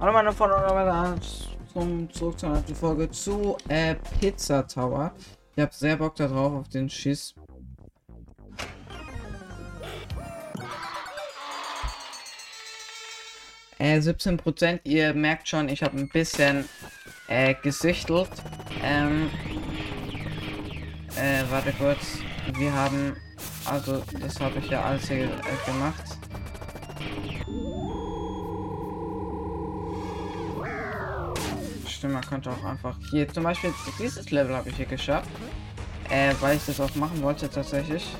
Hallo meine Freunde und meine zum zurück zur neuen Folge zu äh, Pizza Tower. Ich habe sehr Bock darauf auf den Schiss. Äh, 17 Prozent. Ihr merkt schon, ich habe ein bisschen äh, gesichtelt. Ähm, äh, warte kurz. Wir haben, also das habe ich ja alles hier äh, gemacht. Stimmt, man könnte auch einfach hier zum Beispiel dieses Level habe ich hier geschafft, äh, weil ich das auch machen wollte tatsächlich.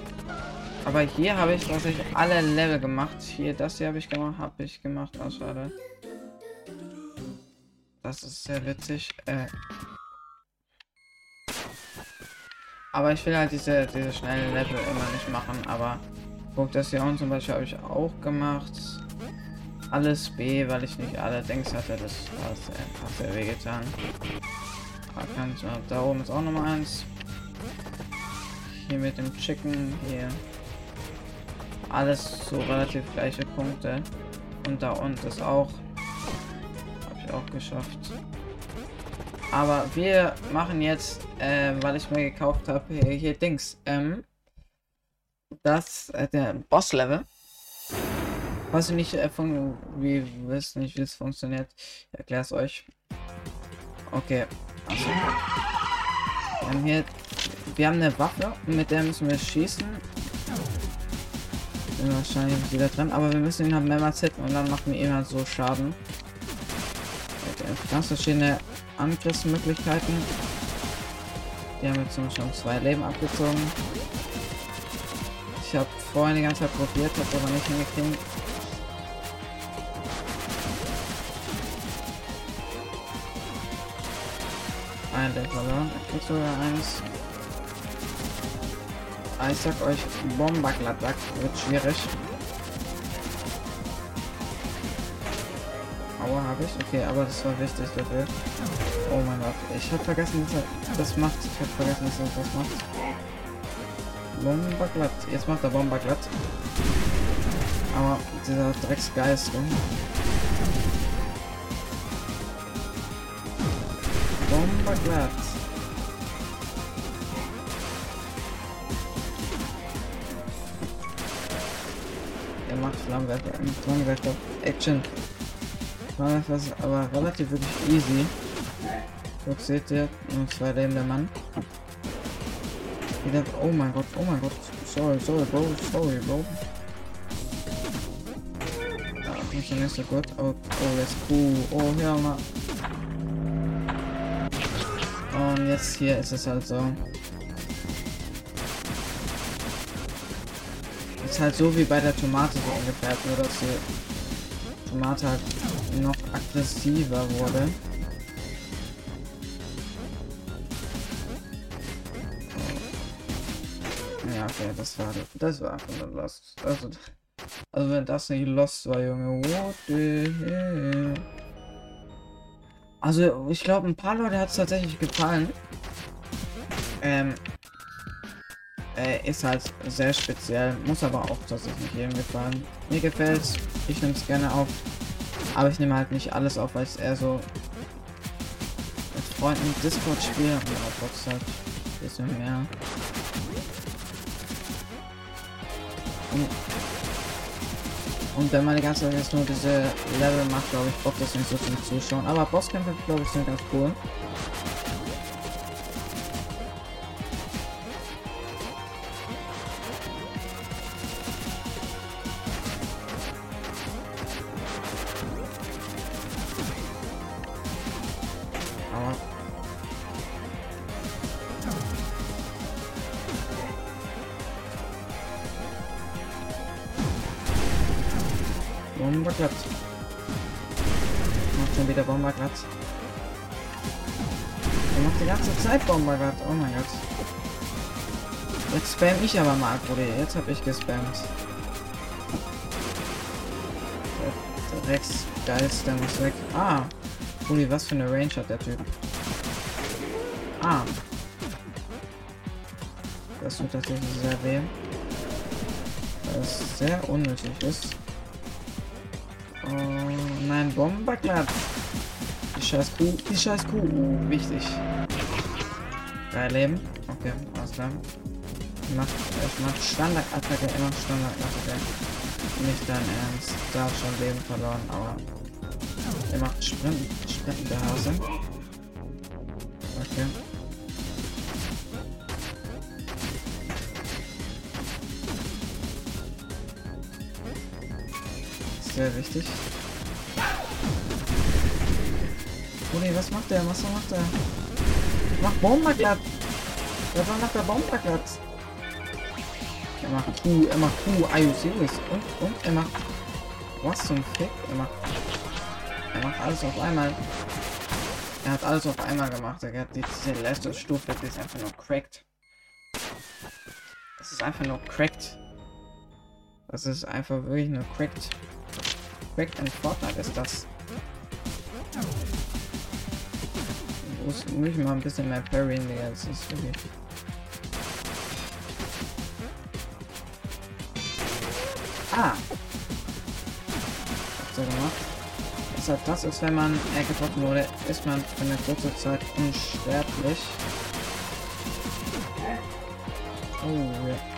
Aber hier habe ich tatsächlich alle Level gemacht. Hier, das hier habe ich gemacht, habe ich gemacht. Oh, schade. Das ist sehr witzig. Äh, aber ich will halt diese, diese schnellen Level immer nicht machen. Aber guck, das hier unten zum Beispiel habe ich auch gemacht. Alles B, weil ich nicht alle Dings hatte. Das war sehr, sehr wehgetan. Da oben ist auch Nummer eins. Hier mit dem Chicken. Hier alles so relativ gleiche Punkte. Und da unten ist auch. Habe ich auch geschafft. Aber wir machen jetzt, äh, weil ich mir gekauft habe, hier, hier, Dings. Ähm, das, äh, der Boss-Level. Weiß ich nicht, äh, wie wisst nicht, wie es funktioniert. Ich erkläre es euch. Okay. Also, wir haben hier, wir haben eine Waffe, mit der müssen wir schießen bin wahrscheinlich wieder dran, aber wir müssen ihn halt mehrmals hitten und dann machen wir ihm halt so Schaden. Ganz verschiedene Angriffsmöglichkeiten. Die haben jetzt schon zwei Leben abgezogen. Ich habe vorhin die ganze Zeit probiert, habe aber nicht hingekriegt. Ein Level krieg sogar eins. Ah, ich sag euch, Bombergladbach wird schwierig. Aua, habe ich. Okay, aber das war wichtig dafür. Oh mein Gott. Ich habe vergessen, dass er das macht. Ich habe vergessen, dass er das macht. Bomberglatt. Jetzt macht er Bomberglatt. Aber dieser Drecksgeist. Bomberglatt. Flammenwerfer, Flammenwerfer, Action. Flammenwerfer ist aber relativ wirklich easy. Guck, seht ihr, zwei Leben der Mann. Wieder, oh mein Gott, oh mein Gott, sorry, sorry, Bro, sorry, Bro. Ich nicht so gut, oh, oh, jetzt cool, oh, hör mal. Jetzt hier ist es halt so. ist halt so wie bei der Tomate so ungefähr, nur dass die Tomate halt noch aggressiver wurde. Ja, okay, das war das war einfach nur Lost. Also, also wenn das nicht Lost war, Junge, what the hell? Also ich glaube, ein paar Leute hat es tatsächlich gefallen. Ähm, äh, ist halt sehr speziell, muss aber auch tatsächlich jedem gefallen. Mir gefällt's, ich nehme es gerne auf, aber ich nehme halt nicht alles auf, weil es eher so mit Freunden Discord spiele und auf halt ein bisschen mehr. Und, und wenn man die ganze Zeit jetzt nur diese Level macht, glaube ich, braucht das nicht so zum Zuschauen. Aber Bosskämpfe, glaube ich, sind ganz cool. Bomberglatt. Macht schon wieder Bomberglatt. Er macht die ganze Zeit Bomberglatt. Oh mein Gott. Jetzt spam ich aber mal, Bruder. Jetzt habe ich gespammt. Der Rex geilste muss weg. Ah. Uli, was für eine Range hat der Typ? Ah. Das tut tatsächlich sehr weh. Es sehr unnötig ist. Oh nein, Bomberglatt. Die scheiß Kuh, die scheiß Kuh. Uh, wichtig. Drei Leben. Okay, alles klar. Ich mach, ich mach Standardattacke, immer Standardattacke. Nicht dein Ernst. Da hab schon Leben verloren, aber er macht Sprinten, Sprinten der Hase. Okay. Sehr wichtig. Oh nee, was macht der? Was macht der? Macht Bomberglatt! Was macht der Bomberglatt? Er macht Q, er macht Q, are you serious? Und, und, er macht... Was zum Fick? Er macht... Er macht alles auf einmal. Er hat alles auf einmal gemacht. Er hat diese letzte Stufe, die ist einfach nur cracked. Das ist einfach nur cracked. Das ist einfach wirklich nur cracked. Cracked in Fortnite ist das. Muss, ich mal ein bisschen mehr parryen, Digga. Das ist wirklich... Ah! Er gemacht? Deshalb das ist, wenn man äh, getroffen wurde, ist man für eine kurze Zeit unsterblich. Oh, ja.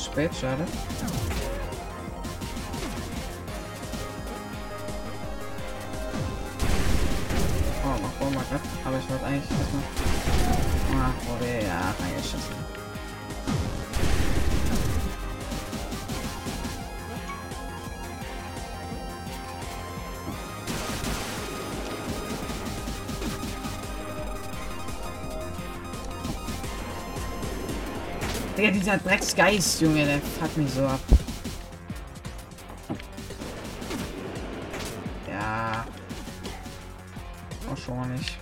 Das ist Digga, dieser Drecksgeist, Junge, der fuckt mich so ab. Ja. Auch schon mal nicht.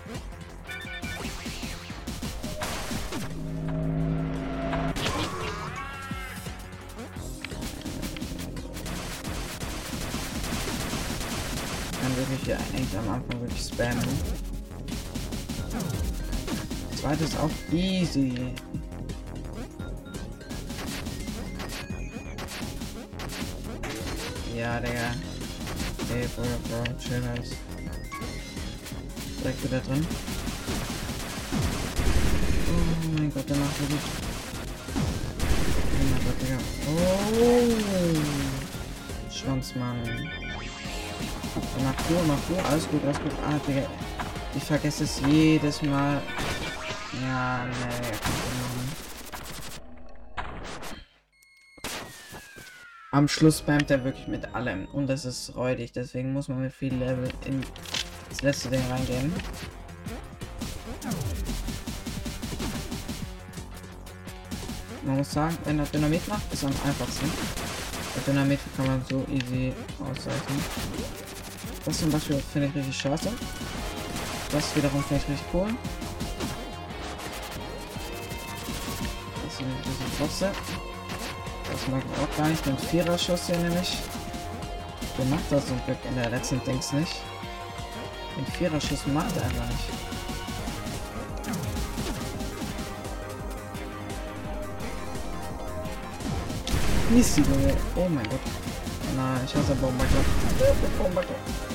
Dann wirklich hier eigentlich am Anfang wirklich spammen. Zweites auch easy. Ja, Digga. Ey, Bro, Bro, chill nice. Direkt wieder drin. Oh mein Gott, der macht so gut. Oh mein Gott, Digga. Oh! Schwanzmann. Macht Tour, macht Tour. Alles gut, alles gut. Ah, Digga. Ich vergesse es jedes Mal. Ja, nee, Am Schluss spammt er wirklich mit allem und das ist räudig, deswegen muss man mit viel Level in das letzte Ding reingehen. Man muss sagen, wenn er Dynamit macht, ist am einfachsten. Der Dynamit kann man so easy ausweichen. Das zum Beispiel finde ich richtig scheiße. Das wiederum finde ich richtig cool. Das ist ein bisschen Das mag auch gar nicht. Den Viererschuss hier nämlich. Der macht das zum Glück in der letzten Dings nicht. Den Viererschuss macht er einfach nicht. Mist, Oh mein Gott. Nein, ich hasse Bomberklapp. Bomberklapp.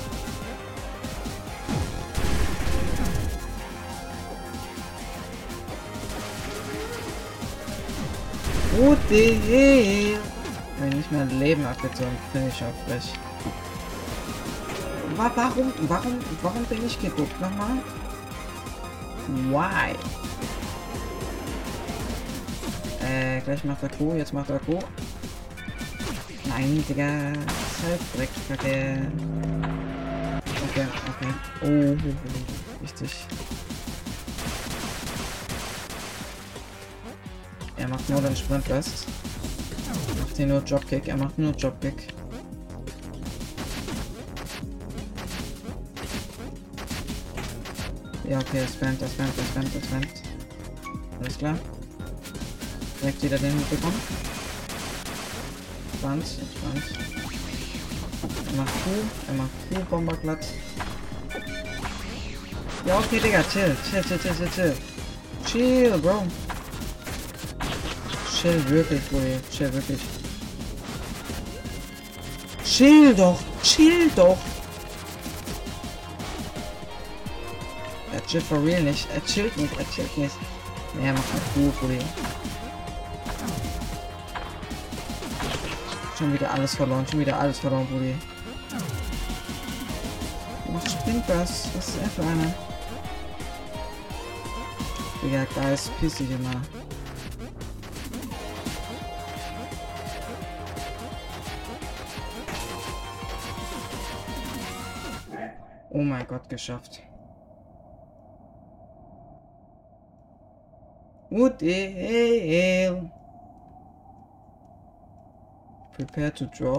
Hell? Wenn ich mein Leben abgezogen, finde ich schon frech. Warum, warum, warum bin ich geduckt nochmal? Why? Äh, gleich macht er Q, jetzt macht er Q. Nein, Digga. Halt Kacke. Okay, okay. Oh, wichtig. Er macht nur den Sprint Sprintwest. Macht hier nur Dropkick. Er macht nur Dropkick. Ja, okay, er spammt, er spammt, er spammt, er spammt. Alles klar. Direkt wieder den mitbekommen. Entspannt, entspannt. Er macht Q, er macht Q, Bomberglatt. Ja, okay, Digga. Chill, chill, chill, chill, chill. Chill, Bro. Chill wirklich, Bro. Chill wirklich. Chill doch. Chill doch. Er chillt for real nicht. Er chillt nicht. Er chillt nicht. Nee, er macht nicht gut, Bruder. Schon wieder alles verloren. Schon wieder alles verloren, Bruder. Was spinnt das? Was ist er für einer? Digga, Geist, piss dich immer. Oh mein Gott, geschafft. What the hell? Prepare to draw.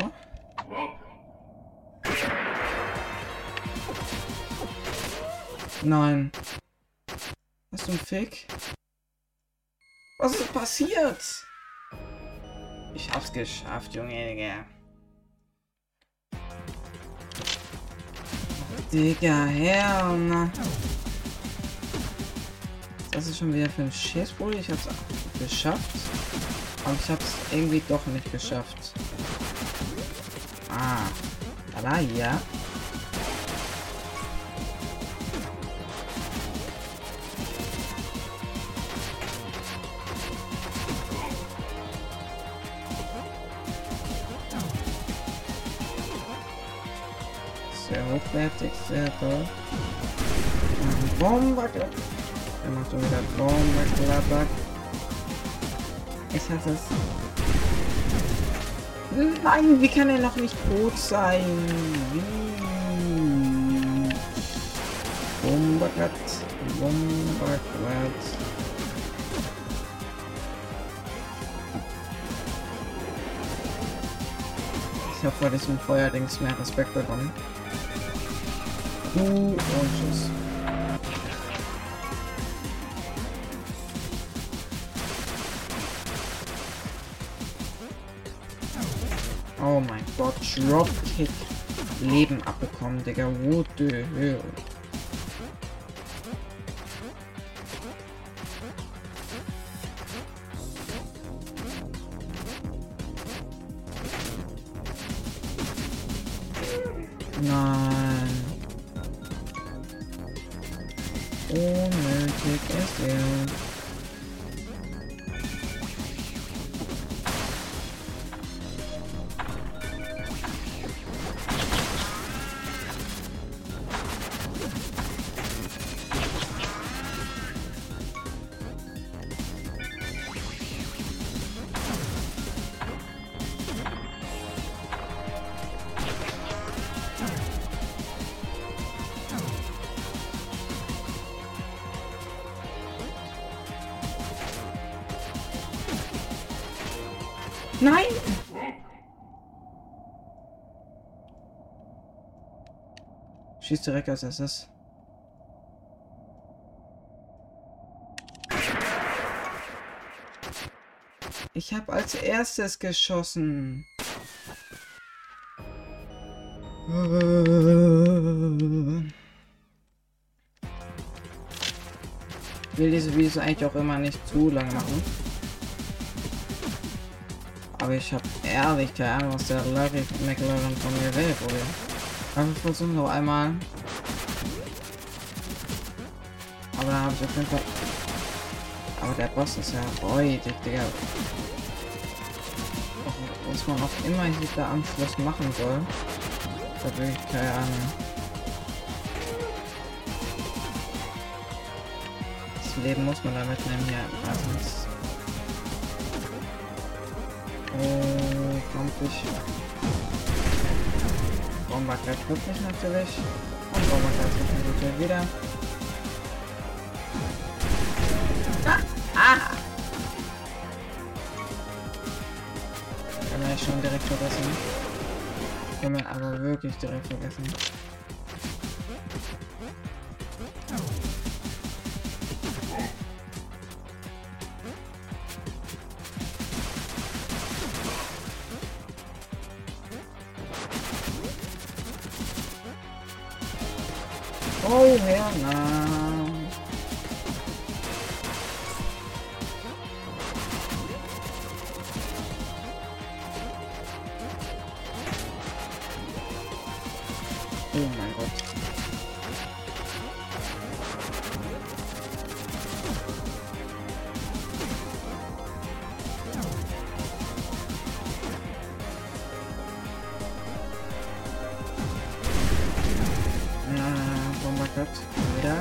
Nein. Was zum Fick? Was ist passiert? Ich hab's geschafft, Junge, Digga. Digga, na. Das ist schon wieder für ein Schießbull. Ich hab's geschafft. Aber ich hab's irgendwie doch nicht geschafft. Ah. Da ja. Hochwertig, sehr toll. Bomber. Er macht schon wieder Bombenklatter. Ich hasse es. Nein, wie kann er noch nicht tot sein? Wie? Bomberglatt. Bomberglatt. Ich habe vor diesem Feuerdings mehr Respekt bekommen. Und tschüss. Oh mein Gott, Dropkick. Leben abbekommen, Digga. What the hell? Nein! Schießt direkt als erstes. Ich habe als erstes geschossen. Will diese Videos eigentlich auch immer nicht zu lang machen. Aber ich habe ehrlich keine Ahnung, was der Larry McLaren von mir will, oder? Aber wir versuchen noch einmal. Aber da habe ich auf jeden Fall. Aber der Boss ist ja räudig, Digga. Was man auch immer hier da am Schluss machen soll. Da wirklich keine Ahnung. Das Leben muss man damit nehmen, ja. Also äh, kommt ich. Bomber gleich wirklich natürlich. Und Bomber gleich natürlich wieder. Ah! ah. Kann man schon direkt vergessen. Kann man aber wirklich direkt vergessen. 好靓啊。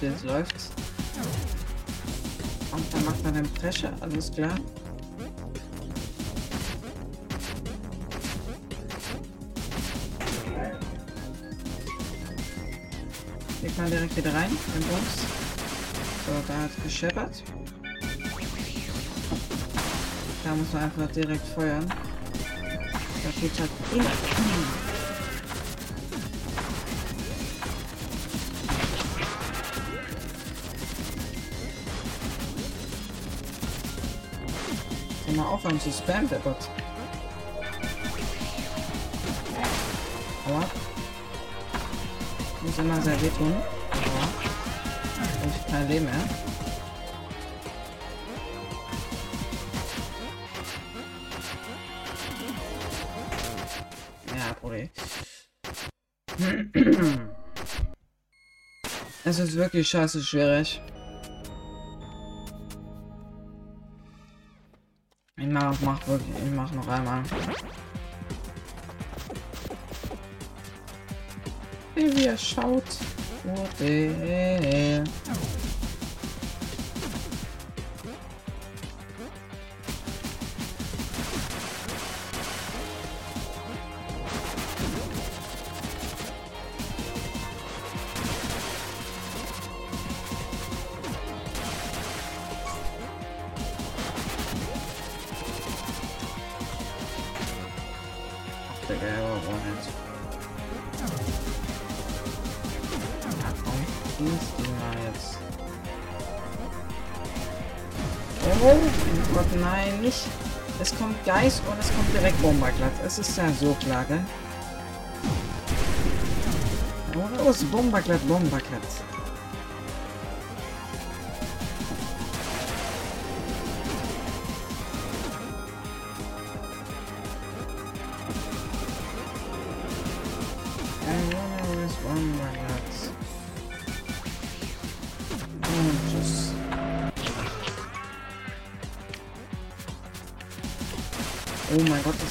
Es läuft. Und dann macht man den Presche, alles klar. Geht mal direkt wieder rein, in uns. So, da hat gescheppert. Da muss man einfach direkt feuern. Da geht halt immer. Aufhören zu spammen, der Bot. Aua. Muss immer sehr wehtun. Aua. Ich kein Leben mehr. Ja, Bruder. Es ist wirklich scheiße schwierig. Ich mach, wirklich, ich mach noch einmal. Wie er schaut. Oh, Gott, nein, nicht. Es kommt Geist und es kommt direkt Bomberglatt. Es ist ja so klar, gell? Oh, los, Bomberglatt, Bomberglatt.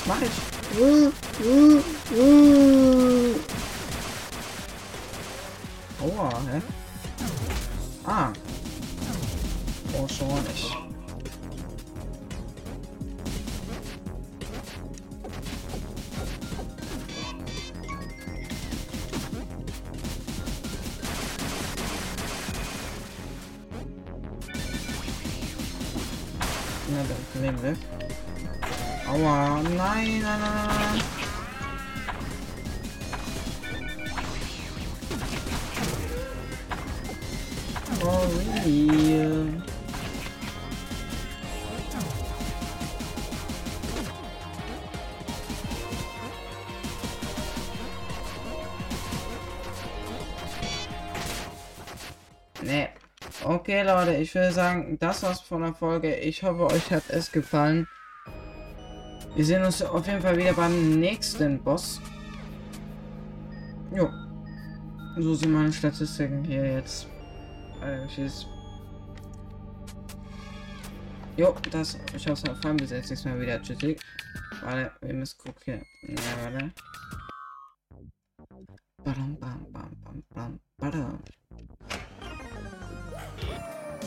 Mache ich? Uh, uh, uh. hä? Ah. Oh, schon nicht. Na, dann nehmen wir. Aua, nein, nein, nein. Oh, really? Nee. Okay, Leute, ich würde sagen, das war's von der Folge. Ich hoffe, euch hat es gefallen. Wir sehen uns auf jeden Fall wieder beim nächsten Boss. Jo. So sind meine Statistiken hier jetzt. Äh, tschüss. Jo, das. Ich hoffe, es gefallen. Bis jetzt nächstes Mal wieder. Tschüssi. Warte, wir müssen gucken. Ja, warte. Badum, bam, bam, bam, bam, badum.